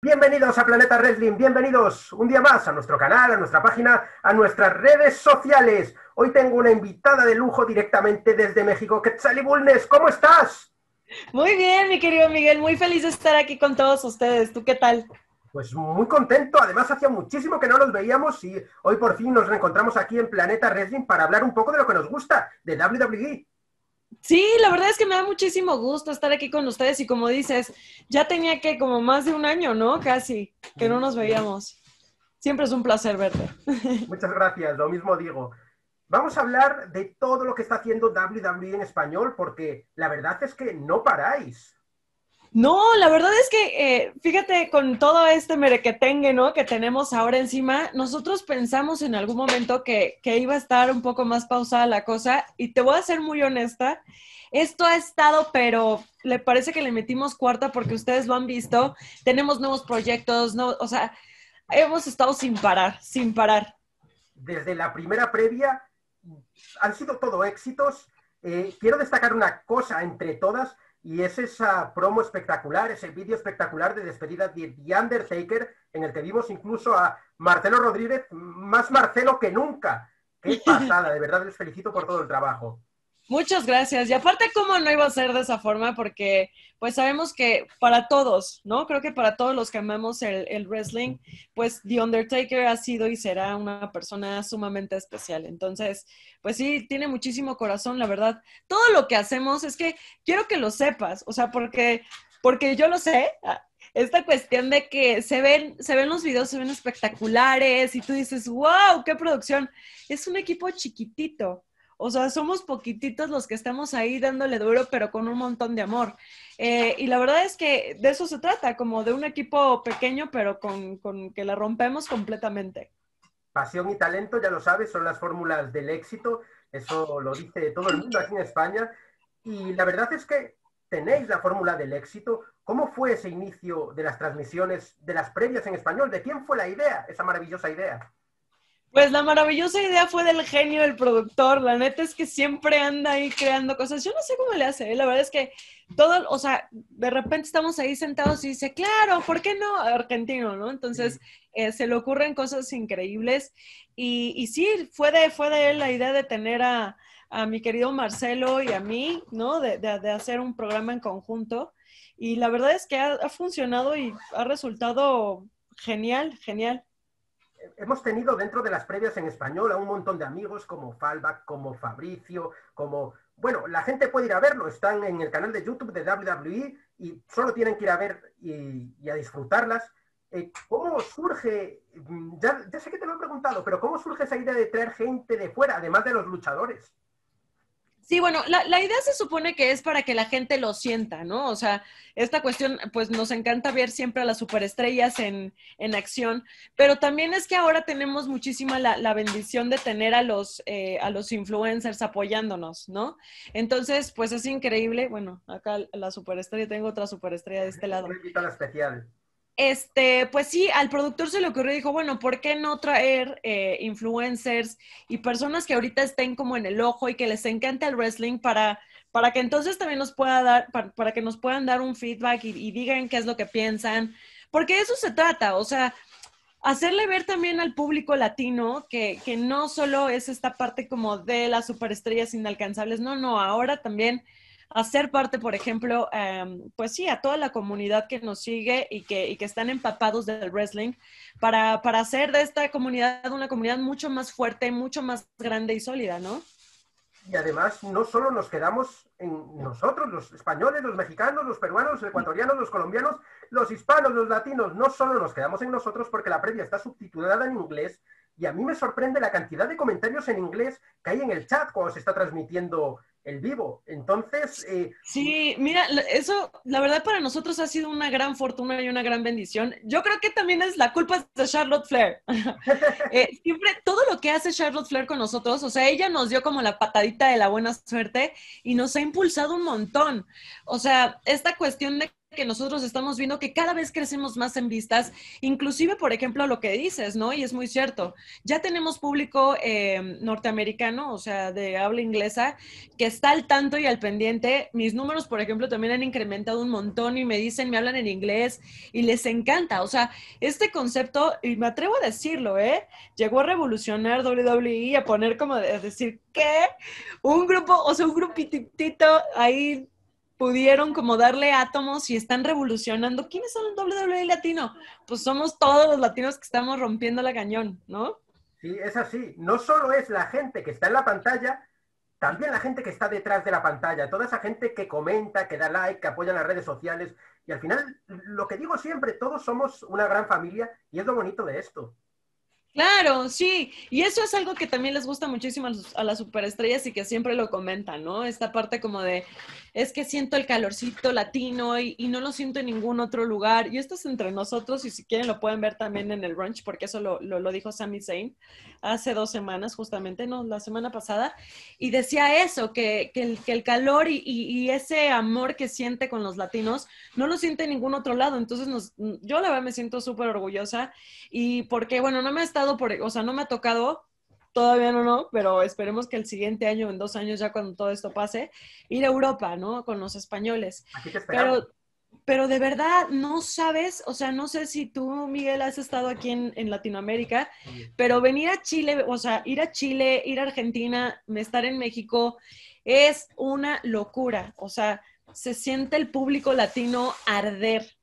Bienvenidos a Planeta Wrestling, bienvenidos un día más a nuestro canal, a nuestra página, a nuestras redes sociales. Hoy tengo una invitada de lujo directamente desde México, Quetzali Bulnes, ¿cómo estás? Muy bien, mi querido Miguel, muy feliz de estar aquí con todos ustedes. ¿Tú qué tal? Pues muy contento, además hacía muchísimo que no nos veíamos y hoy por fin nos reencontramos aquí en Planeta Wrestling para hablar un poco de lo que nos gusta, de WWE. Sí, la verdad es que me da muchísimo gusto estar aquí con ustedes y como dices, ya tenía que como más de un año, ¿no? Casi, que no nos veíamos. Siempre es un placer verte. Muchas gracias, lo mismo digo. Vamos a hablar de todo lo que está haciendo WWE en español porque la verdad es que no paráis. No, la verdad es que, eh, fíjate, con todo este merequetengue, ¿no? Que tenemos ahora encima, nosotros pensamos en algún momento que, iba a estar un poco más pausada la cosa y te voy a ser muy honesta, esto ha estado, pero le parece que le metimos cuarta porque ustedes lo han visto, tenemos nuevos proyectos, no, o sea, hemos estado sin parar, sin parar. Desde la primera previa han sido todo éxitos. Eh, quiero destacar una cosa entre todas y es esa promo espectacular, ese vídeo espectacular de despedida de The Undertaker, en el que vimos incluso a Marcelo Rodríguez, más Marcelo que nunca. Qué pasada, de verdad les felicito por todo el trabajo. Muchas gracias. Y aparte, ¿cómo no iba a ser de esa forma? Porque pues sabemos que para todos, ¿no? Creo que para todos los que amamos el, wrestling, pues The Undertaker ha sido y será una persona sumamente especial. Entonces, pues sí, tiene muchísimo corazón, la verdad. Todo lo que hacemos es que quiero que lo sepas, o sea, porque, porque yo lo sé. Ah, esta cuestión de que se ven, se ven los videos, se ven espectaculares y tú dices, wow, qué producción. Es un equipo chiquitito o sea, somos poquititos los que estamos ahí dándole duro, pero con un montón de amor. Eh, y la verdad es que de eso se trata, como de un equipo pequeño, pero con, con que la rompemos completamente. Pasión y talento, ya lo sabes, son las fórmulas del éxito. Eso lo dice todo el mundo aquí en España. Y la verdad es que tenéis la fórmula del éxito. ¿Cómo fue ese inicio de las transmisiones, de las previas en español? ¿De quién fue la idea, esa maravillosa idea? Pues la maravillosa idea fue del genio del productor. La neta es que siempre anda ahí creando cosas. Yo no sé cómo le hace. ¿eh? La verdad es que todo, o sea, de repente estamos ahí sentados y dice, claro, ¿por qué no? Argentino, ¿no? Entonces eh, se le ocurren cosas increíbles. Y, y, sí, fue de, fue de él la idea de tener a, a mi querido Marcelo y a mí, ¿no? De, de, de, hacer un programa en conjunto. Y la verdad es que ha, ha funcionado y ha resultado genial, genial hemos tenido dentro de las previas en español a un montón de amigos como Falback, como Fabricio, como... Bueno, la gente puede ir a verlo, están en el canal de YouTube de WWE y solo tienen que ir a ver y, a disfrutarlas. Eh, ¿Cómo surge, ya, ya sé que te lo he preguntado, pero cómo surge esa idea de traer gente de fuera, además de los luchadores? Sí, bueno, la, la, idea se supone que es para que la gente lo sienta, ¿no? O sea, esta cuestión, pues nos encanta ver siempre a las superestrellas en, en acción, pero también es que ahora tenemos muchísima la, la bendición de tener a los, eh, a los influencers apoyándonos, ¿no? Entonces, pues es increíble. Bueno, acá la superestrella, tengo otra superestrella de este lado. Especial este, pues sí, al productor se le ocurrió y dijo, bueno, ¿por qué no traer eh, influencers y personas que ahorita estén como en el ojo y que les encante el wrestling para, para que entonces también nos pueda dar, para, que nos puedan dar un feedback y, y, digan qué es lo que piensan? Porque de eso se trata, o sea, hacerle ver también al público latino que, que no solo es esta parte como de las superestrellas inalcanzables, no, no, ahora también hacer parte, por ejemplo, um, pues sí, a toda la comunidad que nos sigue y que, y que están empapados del wrestling, para, para hacer de esta comunidad una comunidad mucho más fuerte, mucho más grande y sólida, ¿no? Y además, no solo nos quedamos en nosotros, los españoles, los mexicanos, los peruanos, los ecuatorianos, los colombianos, los hispanos, los latinos, no solo nos quedamos en nosotros porque la previa está subtitulada en inglés y a mí me sorprende la cantidad de comentarios en inglés que hay en el chat cuando se está transmitiendo el vivo. Entonces... Eh, sí, mira, eso, la verdad para nosotros ha sido una gran fortuna y una gran bendición. Yo creo que también es la culpa de Charlotte Flair. eh, siempre, todo lo que hace Charlotte Flair con nosotros, o sea, ella nos dio como la patadita de la buena suerte y nos ha impulsado un montón. O sea, esta cuestión de que nosotros estamos viendo que cada vez crecemos más en vistas, inclusive, por ejemplo, lo que dices, ¿no? Y es muy cierto, ya tenemos público eh, norteamericano, o sea, de habla inglesa, que está al tanto y al pendiente. Mis números, por ejemplo, también han incrementado un montón y me dicen, me hablan en inglés y les encanta. O sea, este concepto, y me atrevo a decirlo, ¿eh? Llegó a revolucionar WWE, a poner como de decir, ¿qué? Un grupo, o sea, un grupitito ahí pudieron como darle átomos y están revolucionando. ¿Quiénes son el WWE latino? Pues somos todos los latinos que estamos rompiendo la cañón, ¿no? Sí, es así. No solo es la gente que está en la pantalla, también la gente que está detrás de la pantalla, toda esa gente que comenta, que da like, que apoya las redes sociales. Y al final, lo que digo siempre, todos somos una gran familia y es lo bonito de esto. Claro, sí, y eso es algo que también les gusta muchísimo a, las superestrellas y que siempre lo comentan, ¿no? Esta parte como de, es que siento el calorcito latino y, no lo siento en ningún otro lugar. Y esto es entre nosotros y si quieren lo pueden ver también en el brunch porque eso lo, dijo Sami Zayn hace dos semanas justamente, no, la semana pasada, y decía eso, que, que, el, que el, calor y, ese amor que siente con los latinos no lo siente en ningún otro lado. Entonces nos, yo la verdad me siento súper orgullosa y porque, bueno, no me ha estado por, o sea, no me ha tocado todavía no, no, pero esperemos que el siguiente año, en dos años ya cuando todo esto pase, ir a Europa, ¿no? Con los españoles. pero, pero de verdad, no sabes, o sea, no sé si tú, Miguel, has estado aquí en, en, Latinoamérica, pero venir a Chile, o sea, ir a Chile, ir a Argentina, estar en México, es una locura. O sea, se siente el público latino arder.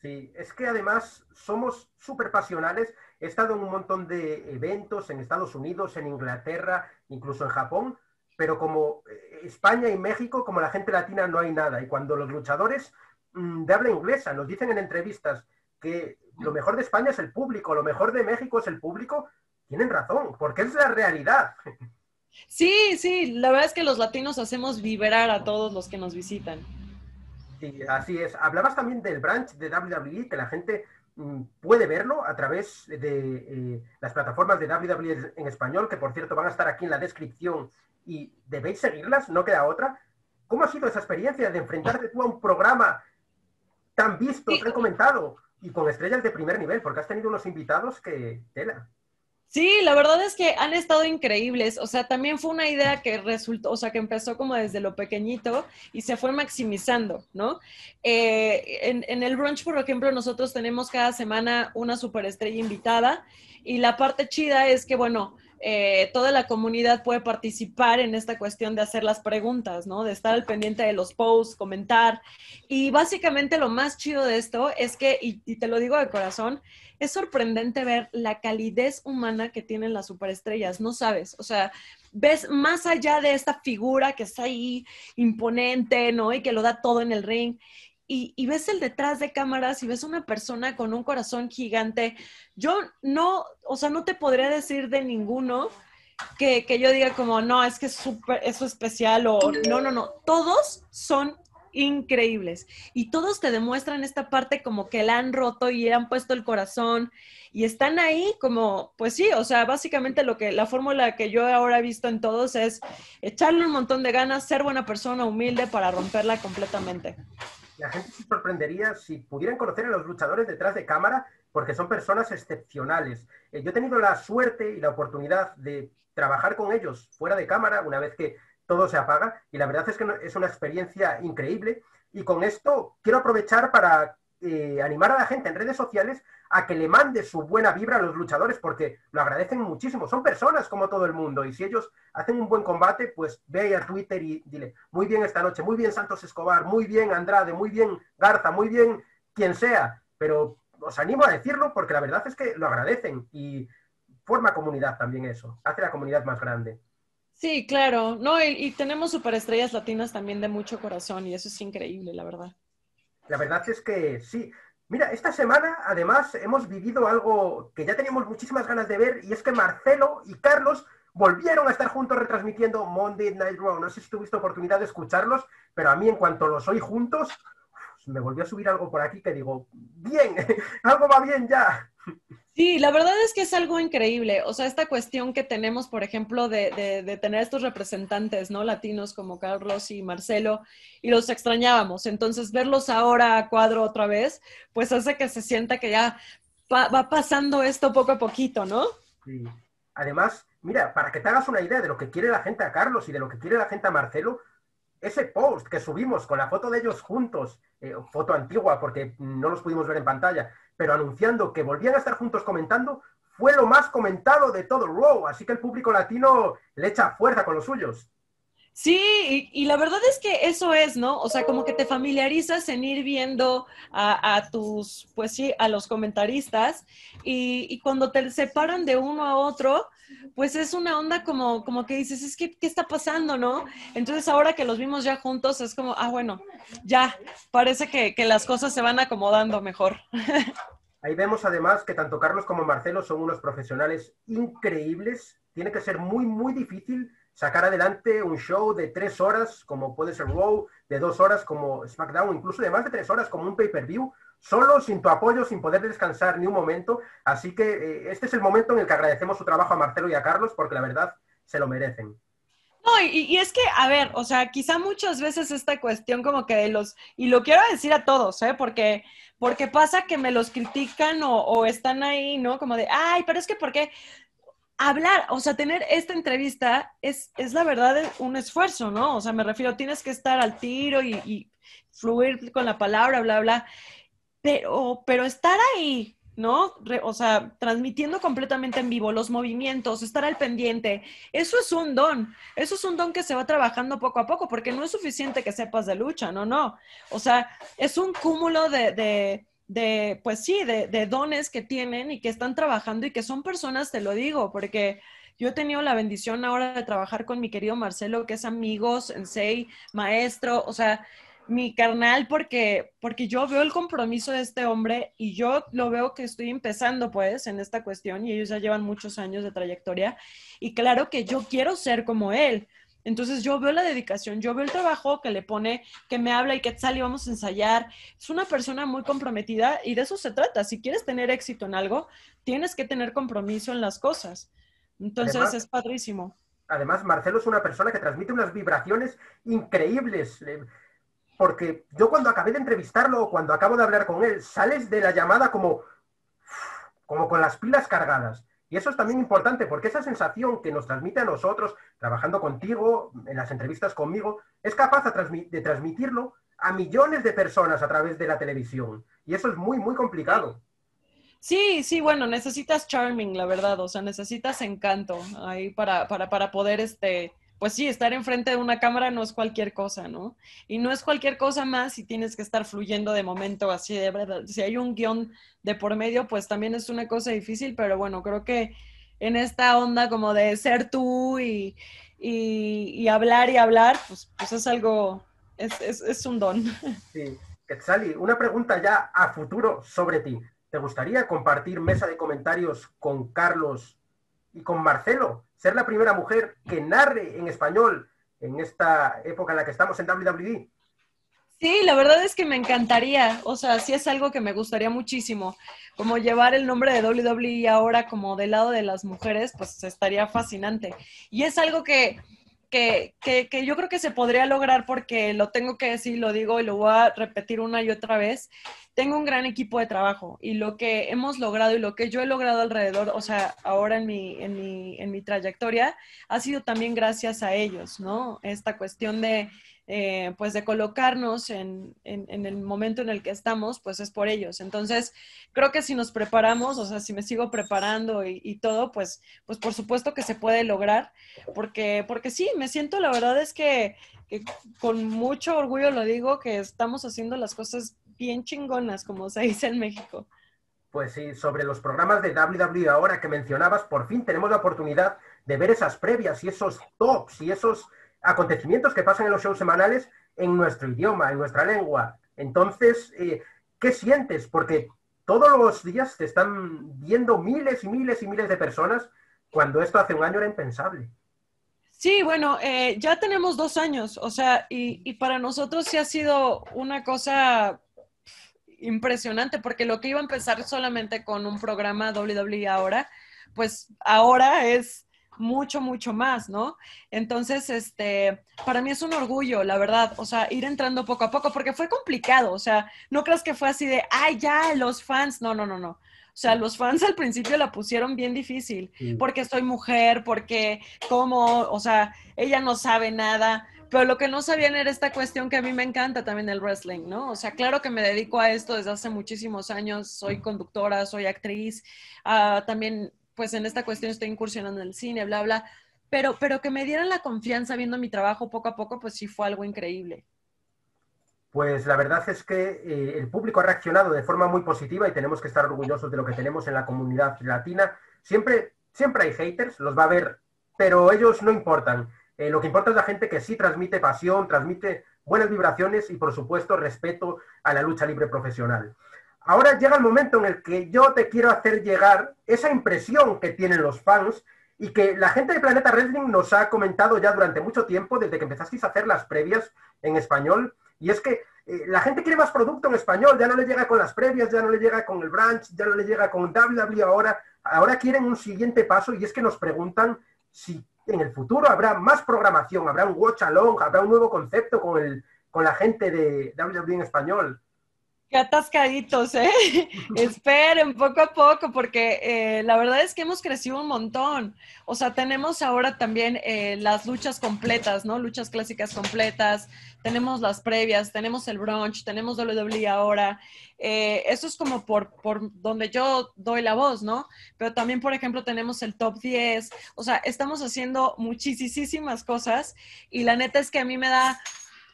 Sí, es que además somos súper pasionales He estado en un montón de eventos en Estados Unidos, en Inglaterra, incluso en Japón, pero como eh, España y México, como la gente latina, no hay nada. Y cuando los luchadores mm, de habla inglesa nos dicen en entrevistas que lo mejor de España es el público, lo mejor de México es el público, tienen razón, porque es la realidad. Sí, sí, la verdad es que los latinos hacemos vibrar a todos los que nos visitan. Sí, así es. Hablabas también del branch de WWE, que la gente Mm, puede verlo a través de eh, las plataformas de WWE en español, que por cierto van a estar aquí en la descripción y debéis seguirlas, no queda otra. ¿Cómo ha sido esa experiencia de enfrentarte tú a un programa tan visto, tan comentado y con estrellas de primer nivel? Porque has tenido unos invitados que tela. Sí, la verdad es que han estado increíbles. O sea, también fue una idea que resultó, o sea, que empezó como desde lo pequeñito y se fue maximizando, ¿no? Eh, en, el brunch, por ejemplo, nosotros tenemos cada semana una superestrella invitada y la parte chida es que, bueno, eh, toda la comunidad puede participar en esta cuestión de hacer las preguntas, ¿no? De estar al pendiente de los posts, comentar. Y básicamente lo más chido de esto es que, y te lo digo de corazón, es sorprendente ver la calidez humana que tienen las superestrellas, no sabes, o sea, ves más allá de esta figura que está ahí imponente, ¿no? Y que lo da todo en el ring. Y, ves el detrás de cámaras y ves una persona con un corazón gigante. Yo no, o sea, no te podría decir de ninguno que, que yo diga como, no, es que es súper, eso especial o no, no, no. Todos son increíbles. Y todos te demuestran esta parte como que la han roto y han puesto el corazón y están ahí como, pues sí, o sea, básicamente lo que la fórmula que yo ahora he visto en todos es echarle un montón de ganas, ser buena persona, humilde para romperla completamente. La gente se sorprendería si pudieran conocer a los luchadores detrás de cámara porque son personas excepcionales. Eh, yo he tenido la suerte y la oportunidad de trabajar con ellos fuera de cámara una vez que todo se apaga y la verdad es que es una experiencia increíble y con esto quiero aprovechar para eh, animar a la gente en redes sociales a que le mande su buena vibra a los luchadores porque lo agradecen muchísimo. Son personas como todo el mundo y si ellos hacen un buen combate, pues ve a Twitter y dile, muy bien esta noche, muy bien Santos Escobar, muy bien Andrade, muy bien Garza, muy bien quien sea, pero os animo a decirlo porque la verdad es que lo agradecen y forma comunidad también eso, hace la comunidad más grande. Sí, claro. No, y, tenemos superestrellas latinas también de mucho corazón y eso es increíble, la verdad. La verdad es que sí. Mira, esta semana además hemos vivido algo que ya teníamos muchísimas ganas de ver y es que Marcelo y Carlos volvieron a estar juntos retransmitiendo Monday Night Raw. No sé si tuviste oportunidad de escucharlos, pero a mí en cuanto los oí juntos, me volvió a subir algo por aquí que digo, bien, algo va bien ya. Sí, la verdad es que es algo increíble. O sea, esta cuestión que tenemos, por ejemplo, de, de, tener estos representantes, ¿no? Latinos como Carlos y Marcelo, y los extrañábamos. Entonces, verlos ahora a cuadro otra vez, pues hace que se sienta que ya va pasando esto poco a poquito, ¿no? Sí. Además, mira, para que te hagas una idea de lo que quiere la gente a Carlos y de lo que quiere la gente a Marcelo, ese post que subimos con la foto de ellos juntos, eh, foto antigua porque no los pudimos ver en pantalla, pero anunciando que volvían a estar juntos comentando, fue lo más comentado de todo Raw, así que el público latino le echa fuerza con los suyos. Sí, y, la verdad es que eso es, ¿no? O sea, como que te familiarizas en ir viendo a, tus, pues sí, a los comentaristas y, cuando te separan de uno a otro, pues es una onda como, como que dices, es que, ¿qué está pasando, no? Entonces ahora que los vimos ya juntos, es como, ah, bueno, ya, parece que, que las cosas se van acomodando mejor. Ahí vemos además que tanto Carlos como Marcelo son unos profesionales increíbles. Tiene que ser muy, muy difícil sacar adelante un show de tres horas, como puede ser Raw, de dos horas como SmackDown, incluso de más de tres horas como un pay-per-view, solo sin tu apoyo, sin poder descansar ni un momento. Así que eh, este es el momento en el que agradecemos su trabajo a Marcelo y a Carlos, porque la verdad se lo merecen. No, y, es que, a ver, o sea, quizá muchas veces esta cuestión como que de los, y lo quiero decir a todos, ¿eh? Porque, porque pasa que me los critican o, o están ahí, ¿no? Como de, ay, pero es que, ¿por qué? Hablar, o sea, tener esta entrevista es, es la verdad un esfuerzo, ¿no? O sea, me refiero, tienes que estar al tiro y, fluir con la palabra, bla, bla, pero, pero estar ahí, ¿no? o sea, transmitiendo completamente en vivo los movimientos, estar al pendiente, eso es un don, eso es un don que se va trabajando poco a poco, porque no es suficiente que sepas de lucha, no, no. O sea, es un cúmulo de de, pues sí, de, dones que tienen y que están trabajando y que son personas, te lo digo, porque yo he tenido la bendición ahora de trabajar con mi querido Marcelo, que es amigo, sensei, maestro, o sea, mi carnal, porque, porque yo veo el compromiso de este hombre y yo lo veo que estoy empezando pues en esta cuestión y ellos ya llevan muchos años de trayectoria y claro que yo quiero ser como él. Entonces yo veo la dedicación, yo veo el trabajo que le pone, que me habla y que sale, vamos a ensayar. Es una persona muy comprometida y de eso se trata. Si quieres tener éxito en algo, tienes que tener compromiso en las cosas. Entonces es padrísimo. Además, Marcelo es una persona que transmite unas vibraciones increíbles. Eh, porque yo cuando acabé de entrevistarlo, cuando acabo de hablar con él, sales de la llamada como, como con las pilas cargadas. Y eso es también importante porque esa sensación que nos transmite a nosotros, trabajando contigo, en las entrevistas conmigo, es capaz de transmitirlo a millones de personas a través de la televisión. Y eso es muy, muy complicado. Sí, sí, bueno, necesitas charming, la verdad, o sea, necesitas encanto ahí para, para, para poder este, pues sí, estar enfrente de una cámara no es cualquier cosa, ¿no? Y no es cualquier cosa más si tienes que estar fluyendo de momento así de verdad. Si hay un guion de por medio, pues también es una cosa difícil, pero bueno, creo que en esta onda como de ser tú y, hablar y hablar, pues, pues es algo, es, un don. Sí. Quetzali, una pregunta ya a futuro sobre ti. ¿Te gustaría compartir mesa de comentarios con Carlos y con Marcelo? Ser la primera mujer que narre en español en esta época en la que estamos en WWE. Sí, la verdad es que me encantaría, o sea, sí es algo que me gustaría muchísimo, como llevar el nombre de WWE ahora como del lado de las mujeres, pues estaría fascinante. Y es algo que, que, que, yo creo que se podría lograr porque lo tengo que decir, lo digo y lo voy a repetir una y otra vez. Tengo un gran equipo de trabajo y lo que hemos logrado y lo que yo he logrado alrededor, o sea, ahora en mi, en mi, en mi trayectoria, ha sido también gracias a ellos, ¿no? Esta cuestión de, eh, pues de colocarnos en, en, el momento en el que estamos, pues es por ellos. Entonces, creo que si nos preparamos, o sea, si me sigo preparando y, todo, pues, pues por supuesto que se puede lograr, porque, porque sí, me siento, la verdad es que, con mucho orgullo lo digo, que estamos haciendo las cosas bien chingonas, como se dice en México. Pues sí, sobre los programas de WWE ahora que mencionabas, por fin tenemos la oportunidad de ver esas previas y esos tops y esos acontecimientos que pasan en los shows semanales en nuestro idioma, en nuestra lengua. Entonces, eh, ¿qué sientes? Porque todos los días te están viendo miles y miles y miles de personas cuando esto hace un año era impensable. Sí, bueno, eh, ya tenemos dos años, o sea, y, y, para nosotros sí ha sido una cosa impresionante, porque lo que iba a empezar solamente con un programa WWE ahora, pues ahora es mucho, mucho más, ¿no? Entonces, este, para mí es un orgullo, la verdad, o sea, ir entrando poco a poco, porque fue complicado, o sea, no creas que fue así de, ay, ya, los fans, no, no, no, no. O sea, los fans al principio la pusieron bien difícil, porque soy mujer, porque cómo, o sea, ella no sabe nada, pero lo que no sabían era esta cuestión que a mí me encanta también el wrestling, ¿no? O sea, claro que me dedico a esto desde hace muchísimos años, soy conductora, soy actriz, uh, también pues en esta cuestión estoy incursionando en el cine, bla, bla, pero, pero que me dieran la confianza viendo mi trabajo poco a poco, pues sí fue algo increíble. Pues la verdad es que eh, el público ha reaccionado de forma muy positiva y tenemos que estar orgullosos de lo que tenemos en la comunidad latina. Siempre, siempre hay haters, los va a haber, pero ellos no importan. Eh, lo que importa es la gente que sí transmite pasión, transmite buenas vibraciones y, por supuesto, respeto a la lucha libre profesional. Ahora llega el momento en el que yo te quiero hacer llegar esa impresión que tienen los fans y que la gente de Planeta Wrestling nos ha comentado ya durante mucho tiempo, desde que empezasteis a hacer las previas en español, y es que eh, la gente quiere más producto en español, ya no le llega con las previas, ya no le llega con el branch, ya no le llega con WWE ahora, ahora quieren un siguiente paso y es que nos preguntan si en el futuro habrá más programación, habrá un watch along, habrá un nuevo concepto con, el, con la gente de WWE en español. Qué atascaditos, ¿eh? Esperen poco a poco, porque eh, la verdad es que hemos crecido un montón. O sea, tenemos ahora también eh, las luchas completas, ¿no? Luchas clásicas completas, tenemos las previas, tenemos el brunch, tenemos WWE ahora. Eh, eso es como por, por donde yo doy la voz, ¿no? Pero también, por ejemplo, tenemos el top 10. O sea, estamos haciendo muchísimas cosas y la neta es que a mí me da,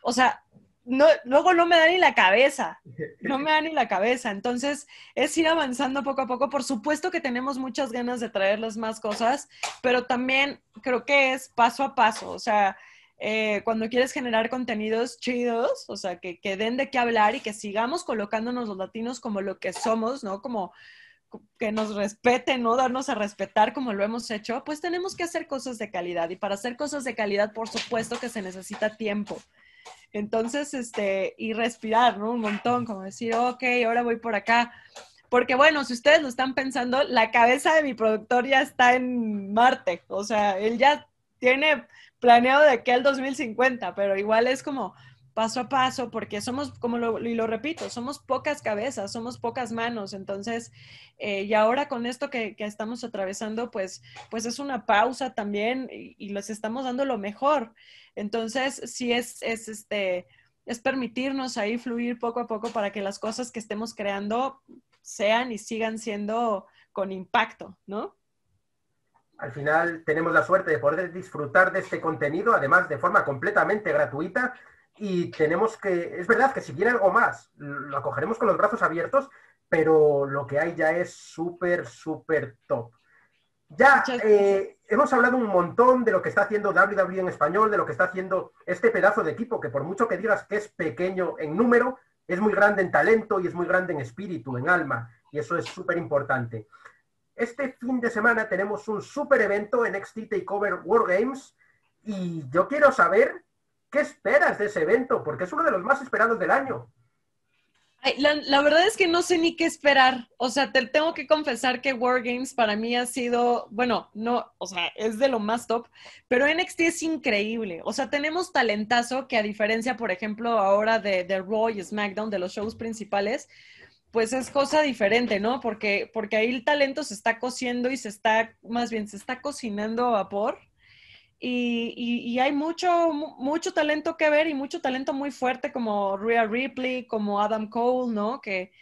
o sea, no, luego no me da ni la cabeza, no me da ni la cabeza. Entonces, es ir avanzando poco a poco. Por supuesto que tenemos muchas ganas de traerles más cosas, pero también creo que es paso a paso. O sea, eh, cuando quieres generar contenidos chidos, o sea, que, que den de qué hablar y que sigamos colocándonos los latinos como lo que somos, ¿no? Como que nos respeten, ¿no? Darnos a respetar como lo hemos hecho, pues tenemos que hacer cosas de calidad. Y para hacer cosas de calidad, por supuesto que se necesita tiempo. Entonces, este, y respirar, ¿no? Un montón, como decir, ok, ahora voy por acá. Porque bueno, si ustedes lo están pensando, la cabeza de mi productor ya está en Marte. O sea, él ya tiene planeado de aquí al 2050, pero igual es como paso a paso, porque somos, como lo, y lo repito, somos pocas cabezas, somos pocas manos. Entonces, eh, y ahora con esto que, que, estamos atravesando, pues, pues es una pausa también y, y les estamos dando lo mejor. Entonces, sí es, es, este, es permitirnos ahí fluir poco a poco para que las cosas que estemos creando sean y sigan siendo con impacto, ¿no? Al final tenemos la suerte de poder disfrutar de este contenido, además de forma completamente gratuita, y tenemos que, es verdad que si viene algo más, lo acogeremos con los brazos abiertos, pero lo que hay ya es súper, súper top. Ya eh, hemos hablado un montón de lo que está haciendo WWE en español, de lo que está haciendo este pedazo de equipo, que por mucho que digas que es pequeño en número, es muy grande en talento y es muy grande en espíritu, en alma, y eso es súper importante. Este fin de semana tenemos un súper evento en NXT Takeover World Games y yo quiero saber qué esperas de ese evento, porque es uno de los más esperados del año. La, verdad es que no sé ni qué esperar. O sea, te tengo que confesar que Wargames para mí ha sido, bueno, no, o sea, es de lo más top, pero NXT es increíble. O sea, tenemos talentazo que a diferencia, por ejemplo, ahora de, de Raw y SmackDown, de los shows principales, pues es cosa diferente, ¿no? Porque, porque ahí el talento se está cociendo y se está, más bien, se está cocinando a vapor y, hay mucho, mucho talento que ver y mucho talento muy fuerte como Rhea Ripley, como Adam Cole, ¿no? Que,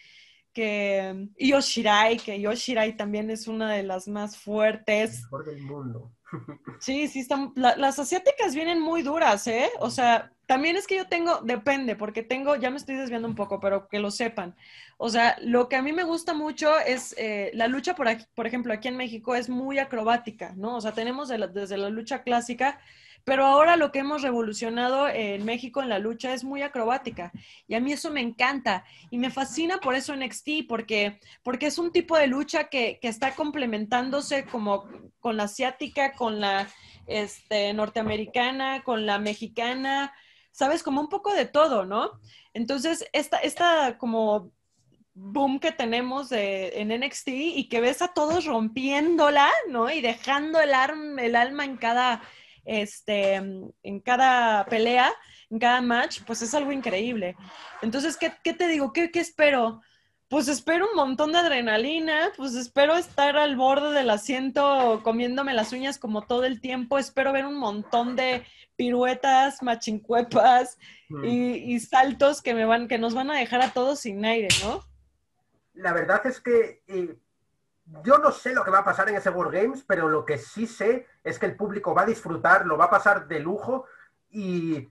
que Yoshirai, que Yoshirai también es una de las más fuertes. Mejor del mundo. Sí, sí, están, las asiáticas vienen muy duras, ¿eh? O sea, también es que yo tengo, depende, porque tengo, ya me estoy desviando un poco, pero que lo sepan. O sea, lo que a mí me gusta mucho es eh, la lucha, por, aquí, por ejemplo, aquí en México es muy acrobática, ¿no? O sea, tenemos desde la lucha clásica, pero ahora lo que hemos revolucionado en México en la lucha es muy acrobática. Y a mí eso me encanta. Y me fascina por eso NXT, porque, porque es un tipo de lucha que, que está complementándose como con la asiática, con la este, norteamericana, con la mexicana, sabes, como un poco de todo, ¿no? Entonces, esta, esta como boom que tenemos en NXT y que ves a todos rompiéndola, ¿no? Y dejando el, el alma en cada, este, en cada pelea, en cada match, pues es algo increíble. Entonces, ¿qué, te digo? ¿Qué, ¿Qué espero? Pues espero un montón de adrenalina, pues espero estar al borde del asiento comiéndome las uñas como todo el tiempo, espero ver un montón de piruetas, machincuepas mm. y, saltos que me van, que nos van a dejar a todos sin aire, ¿no? La verdad es que eh, yo no sé lo que va a pasar en ese World Games, pero lo que sí sé es que el público va a disfrutar, lo va a pasar de lujo y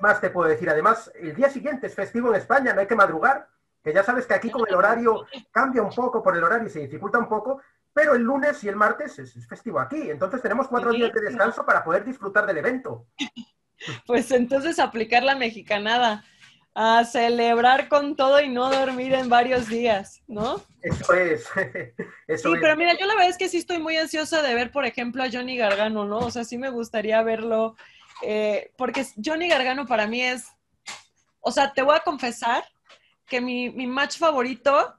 más te puedo decir. Además, el día siguiente es festivo en España, no hay que madrugar, que ya sabes que aquí con el horario cambia un poco, por el horario se dificulta un poco, pero el lunes y el martes es, festivo aquí. Entonces tenemos cuatro días de descanso para poder disfrutar del evento. Pues entonces aplicar la mexicanada, a celebrar con todo y no dormir en varios días, ¿no? Eso es. sí, pero mira, yo la verdad es que sí estoy muy ansiosa de ver, por ejemplo, a Johnny Gargano, ¿no? O sea, sí me gustaría verlo, eh, porque Johnny Gargano para mí es, o sea, te voy a confesar que mi, mi match favorito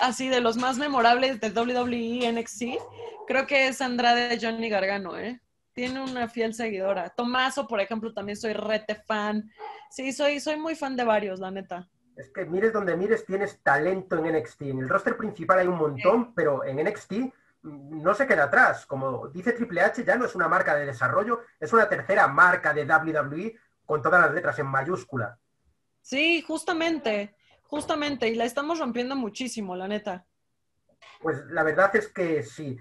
así de los más memorables de WWE NXT, creo que es Andrade Johnny Gargano, ¿eh? Tiene una fiel seguidora. Tomaso, por ejemplo, también soy rete fan. Sí, soy, soy muy fan de varios, la neta. Es que mires donde mires, tienes talento en NXT. En el roster principal hay un montón, pero en NXT mm, no se queda atrás. Como dice Triple H, ya no es una marca de desarrollo, es una tercera marca de WWE con todas las letras en mayúscula. Sí, justamente. Justamente, y la estamos rompiendo muchísimo, la neta. Pues la verdad es que sí.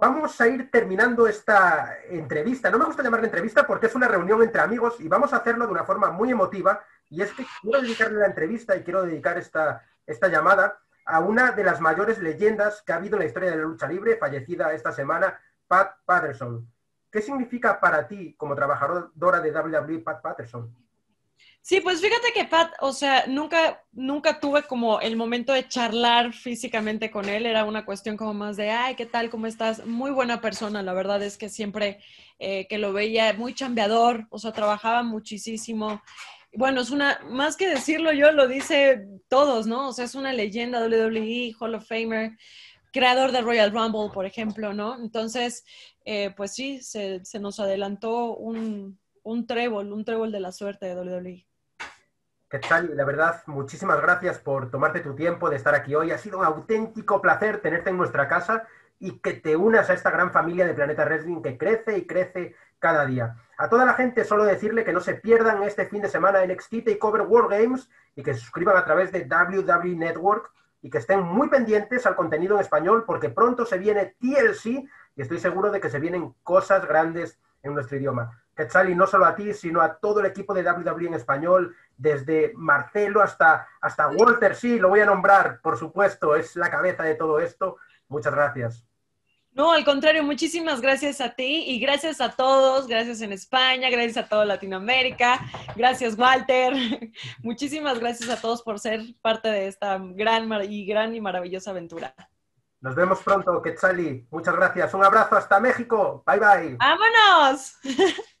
Vamos a ir terminando esta entrevista. No me gusta llamarla entrevista porque es una reunión entre amigos y vamos a hacerlo de una forma muy emotiva. Y es que quiero dedicarle la entrevista y quiero dedicar esta, esta llamada a una de las mayores leyendas que ha habido en la historia de la lucha libre, fallecida esta semana, Pat Patterson. ¿Qué significa para ti, como trabajadora de WWE, Pat Patterson? Sí, pues fíjate que Pat, o sea, nunca, nunca tuve como el momento de charlar físicamente con él, era una cuestión como más de, ay, ¿qué tal? ¿Cómo estás? Muy buena persona, la verdad es que siempre eh, que lo veía muy chambeador, o sea, trabajaba muchísimo. Bueno, es una, más que decirlo yo, lo dice todos, ¿no? O sea, es una leyenda WWE, Hall of Famer, creador de Royal Rumble, por ejemplo, ¿no? Entonces, eh, pues sí, se, se nos adelantó un, un trébol, un trébol de la suerte de WWE. ¿Qué tal? La verdad, muchísimas gracias por tomarte tu tiempo de estar aquí hoy. Ha sido un auténtico placer tenerte en nuestra casa y que te unas a esta gran familia de Planeta Wrestling que crece y crece cada día. A toda la gente solo decirle que no se pierdan este fin de semana en NXT Takeover World Games y que se suscriban a través de WWE Network y que estén muy pendientes al contenido en español porque pronto se viene TLC y estoy seguro de que se vienen cosas grandes en nuestro idioma. Quetzali, no solo a ti, sino a todo el equipo de WWE en español, desde Marcelo hasta, hasta Walter, sí, lo voy a nombrar, por supuesto, es la cabeza de todo esto. Muchas gracias. No, al contrario, muchísimas gracias a ti y gracias a todos, gracias en España, gracias a toda Latinoamérica, gracias Walter, muchísimas gracias a todos por ser parte de esta gran y gran y maravillosa aventura. Nos vemos pronto, Quetzali. Muchas gracias. Un abrazo hasta México. Bye bye. ¡Vámonos!